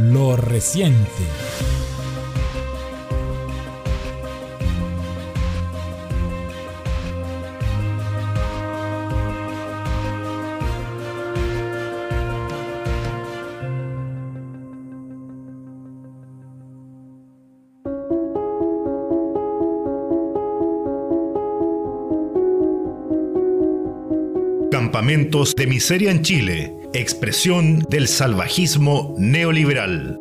lo reciente. Campamentos de miseria en Chile, expresión del salvajismo neoliberal.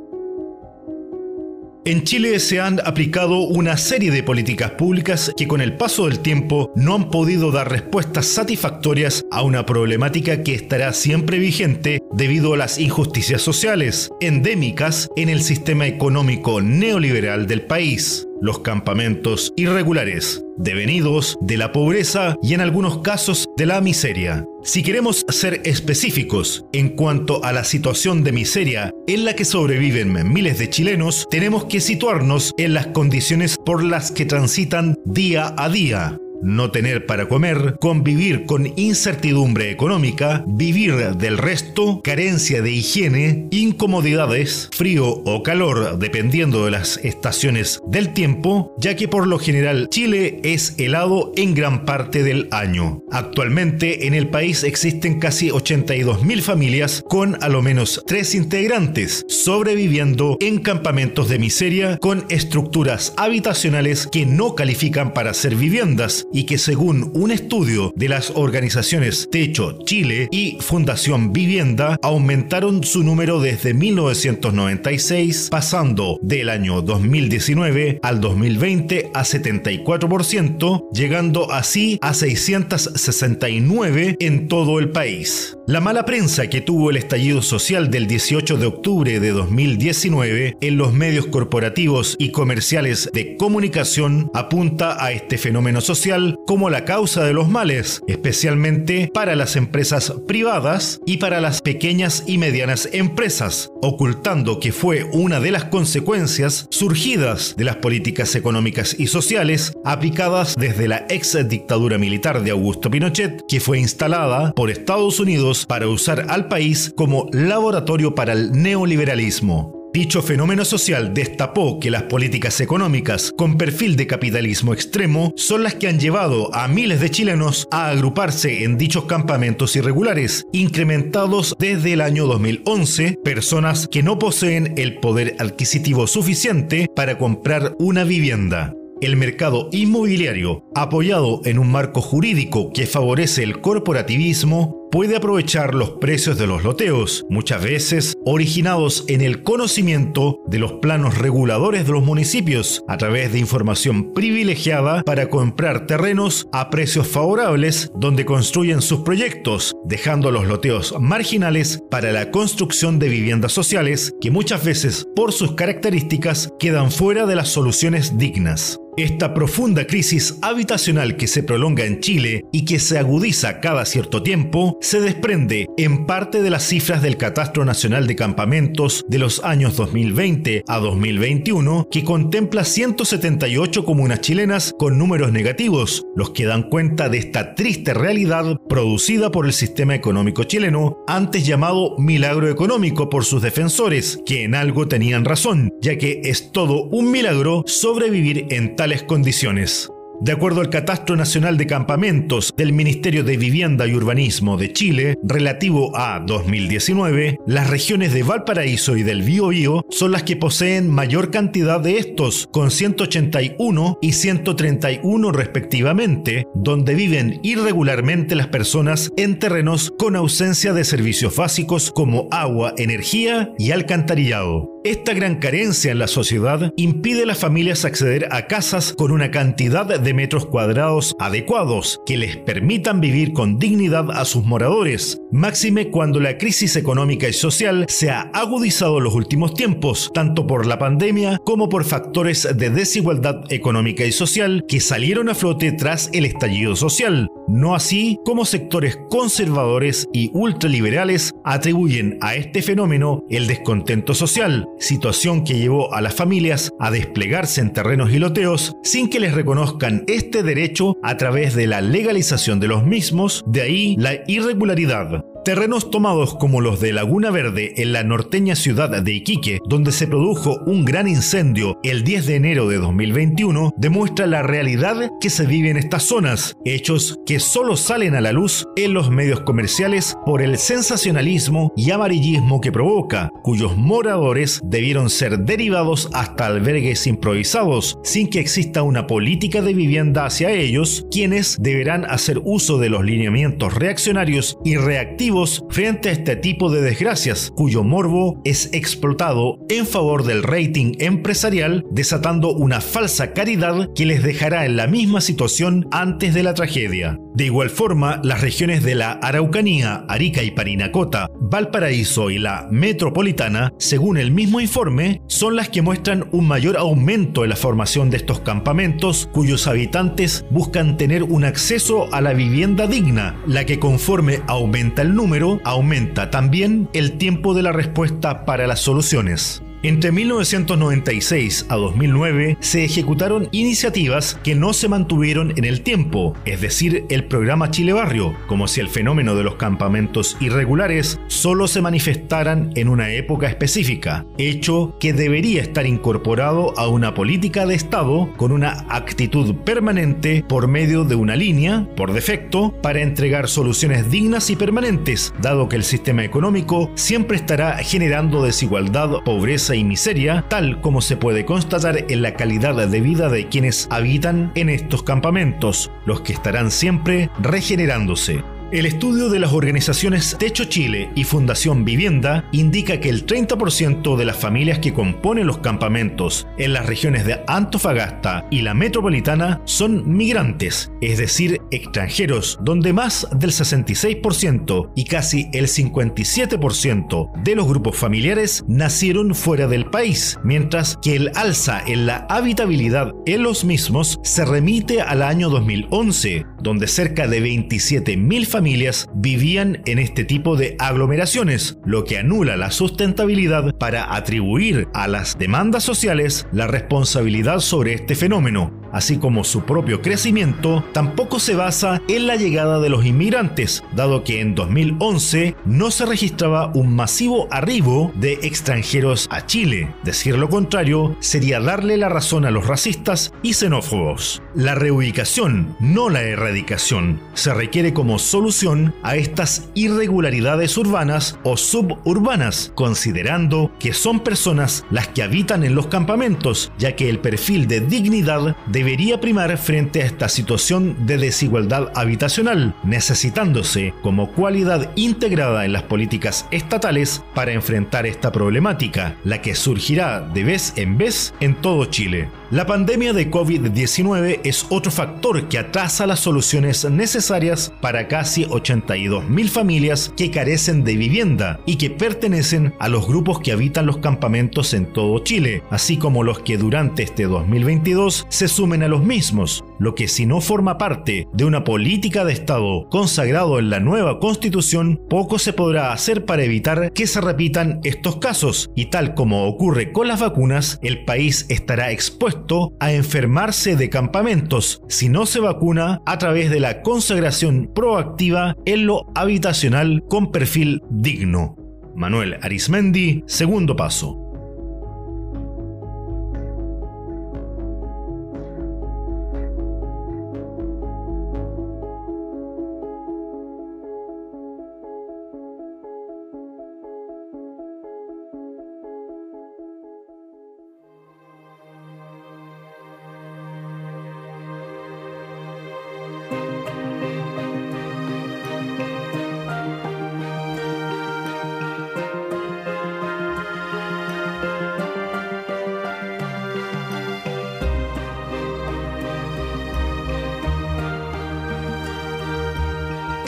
En Chile se han aplicado una serie de políticas públicas que con el paso del tiempo no han podido dar respuestas satisfactorias a una problemática que estará siempre vigente debido a las injusticias sociales endémicas en el sistema económico neoliberal del país los campamentos irregulares, devenidos de la pobreza y en algunos casos de la miseria. Si queremos ser específicos en cuanto a la situación de miseria en la que sobreviven miles de chilenos, tenemos que situarnos en las condiciones por las que transitan día a día no tener para comer, convivir con incertidumbre económica, vivir del resto, carencia de higiene, incomodidades, frío o calor dependiendo de las estaciones del tiempo, ya que por lo general Chile es helado en gran parte del año. Actualmente en el país existen casi 82.000 familias con a lo menos tres integrantes sobreviviendo en campamentos de miseria con estructuras habitacionales que no califican para ser viviendas y que según un estudio de las organizaciones Techo Chile y Fundación Vivienda aumentaron su número desde 1996 pasando del año 2019 al 2020 a 74%, llegando así a 669 en todo el país. La mala prensa que tuvo el estallido social del 18 de octubre de 2019 en los medios corporativos y comerciales de comunicación apunta a este fenómeno social como la causa de los males, especialmente para las empresas privadas y para las pequeñas y medianas empresas, ocultando que fue una de las consecuencias surgidas de las políticas económicas y sociales aplicadas desde la ex dictadura militar de Augusto Pinochet, que fue instalada por Estados Unidos para usar al país como laboratorio para el neoliberalismo. Dicho fenómeno social destapó que las políticas económicas con perfil de capitalismo extremo son las que han llevado a miles de chilenos a agruparse en dichos campamentos irregulares, incrementados desde el año 2011, personas que no poseen el poder adquisitivo suficiente para comprar una vivienda. El mercado inmobiliario, apoyado en un marco jurídico que favorece el corporativismo, puede aprovechar los precios de los loteos, muchas veces originados en el conocimiento de los planos reguladores de los municipios, a través de información privilegiada para comprar terrenos a precios favorables donde construyen sus proyectos, dejando los loteos marginales para la construcción de viviendas sociales que muchas veces por sus características quedan fuera de las soluciones dignas. Esta profunda crisis habitacional que se prolonga en Chile y que se agudiza cada cierto tiempo se desprende en parte de las cifras del Catastro Nacional de Campamentos de los años 2020 a 2021 que contempla 178 comunas chilenas con números negativos, los que dan cuenta de esta triste realidad producida por el sistema económico chileno, antes llamado milagro económico por sus defensores, que en algo tenían razón, ya que es todo un milagro sobrevivir en tal condiciones. De acuerdo al Catastro Nacional de Campamentos del Ministerio de Vivienda y Urbanismo de Chile, relativo a 2019, las regiones de Valparaíso y del Biobío son las que poseen mayor cantidad de estos, con 181 y 131 respectivamente, donde viven irregularmente las personas en terrenos con ausencia de servicios básicos como agua, energía y alcantarillado. Esta gran carencia en la sociedad impide a las familias acceder a casas con una cantidad de metros cuadrados adecuados que les permitan vivir con dignidad a sus moradores, máxime cuando la crisis económica y social se ha agudizado en los últimos tiempos, tanto por la pandemia como por factores de desigualdad económica y social que salieron a flote tras el estallido social, no así como sectores conservadores y ultraliberales atribuyen a este fenómeno el descontento social, situación que llevó a las familias a desplegarse en terrenos y loteos sin que les reconozcan este derecho a través de la legalización de los mismos, de ahí la irregularidad. Terrenos tomados como los de Laguna Verde en la norteña ciudad de Iquique, donde se produjo un gran incendio el 10 de enero de 2021, demuestra la realidad que se vive en estas zonas, hechos que solo salen a la luz en los medios comerciales por el sensacionalismo y amarillismo que provoca, cuyos moradores debieron ser derivados hasta albergues improvisados, sin que exista una política de vivienda hacia ellos, quienes deberán hacer uso de los lineamientos reaccionarios y reactivos frente a este tipo de desgracias, cuyo morbo es explotado en favor del rating empresarial, desatando una falsa caridad que les dejará en la misma situación antes de la tragedia. De igual forma, las regiones de la Araucanía, Arica y Parinacota, Valparaíso y la Metropolitana, según el mismo informe, son las que muestran un mayor aumento en la formación de estos campamentos cuyos habitantes buscan tener un acceso a la vivienda digna, la que conforme aumenta el número, aumenta también el tiempo de la respuesta para las soluciones. Entre 1996 a 2009 se ejecutaron iniciativas que no se mantuvieron en el tiempo, es decir, el programa Chile Barrio, como si el fenómeno de los campamentos irregulares solo se manifestaran en una época específica, hecho que debería estar incorporado a una política de Estado con una actitud permanente por medio de una línea, por defecto, para entregar soluciones dignas y permanentes, dado que el sistema económico siempre estará generando desigualdad, pobreza, y miseria, tal como se puede constatar en la calidad de vida de quienes habitan en estos campamentos, los que estarán siempre regenerándose. El estudio de las organizaciones Techo Chile y Fundación Vivienda indica que el 30% de las familias que componen los campamentos en las regiones de Antofagasta y la metropolitana son migrantes, es decir, extranjeros, donde más del 66% y casi el 57% de los grupos familiares nacieron fuera del país, mientras que el alza en la habitabilidad en los mismos se remite al año 2011, donde cerca de 27.000 familias familias vivían en este tipo de aglomeraciones, lo que anula la sustentabilidad para atribuir a las demandas sociales la responsabilidad sobre este fenómeno, así como su propio crecimiento, tampoco se basa en la llegada de los inmigrantes, dado que en 2011 no se registraba un masivo arribo de extranjeros a Chile. Decir lo contrario sería darle la razón a los racistas y xenófobos. La reubicación, no la erradicación, se requiere como solución a estas irregularidades urbanas o suburbanas, considerando que son personas las que habitan en los campamentos, ya que el perfil de dignidad de debería primar frente a esta situación de desigualdad habitacional, necesitándose como cualidad integrada en las políticas estatales para enfrentar esta problemática, la que surgirá de vez en vez en todo Chile. La pandemia de COVID-19 es otro factor que atrasa las soluciones necesarias para casi 82.000 familias que carecen de vivienda y que pertenecen a los grupos que habitan los campamentos en todo Chile, así como los que durante este 2022 se suman a los mismos, lo que si no forma parte de una política de Estado consagrado en la nueva constitución, poco se podrá hacer para evitar que se repitan estos casos, y tal como ocurre con las vacunas, el país estará expuesto a enfermarse de campamentos si no se vacuna a través de la consagración proactiva en lo habitacional con perfil digno. Manuel Arismendi, segundo paso.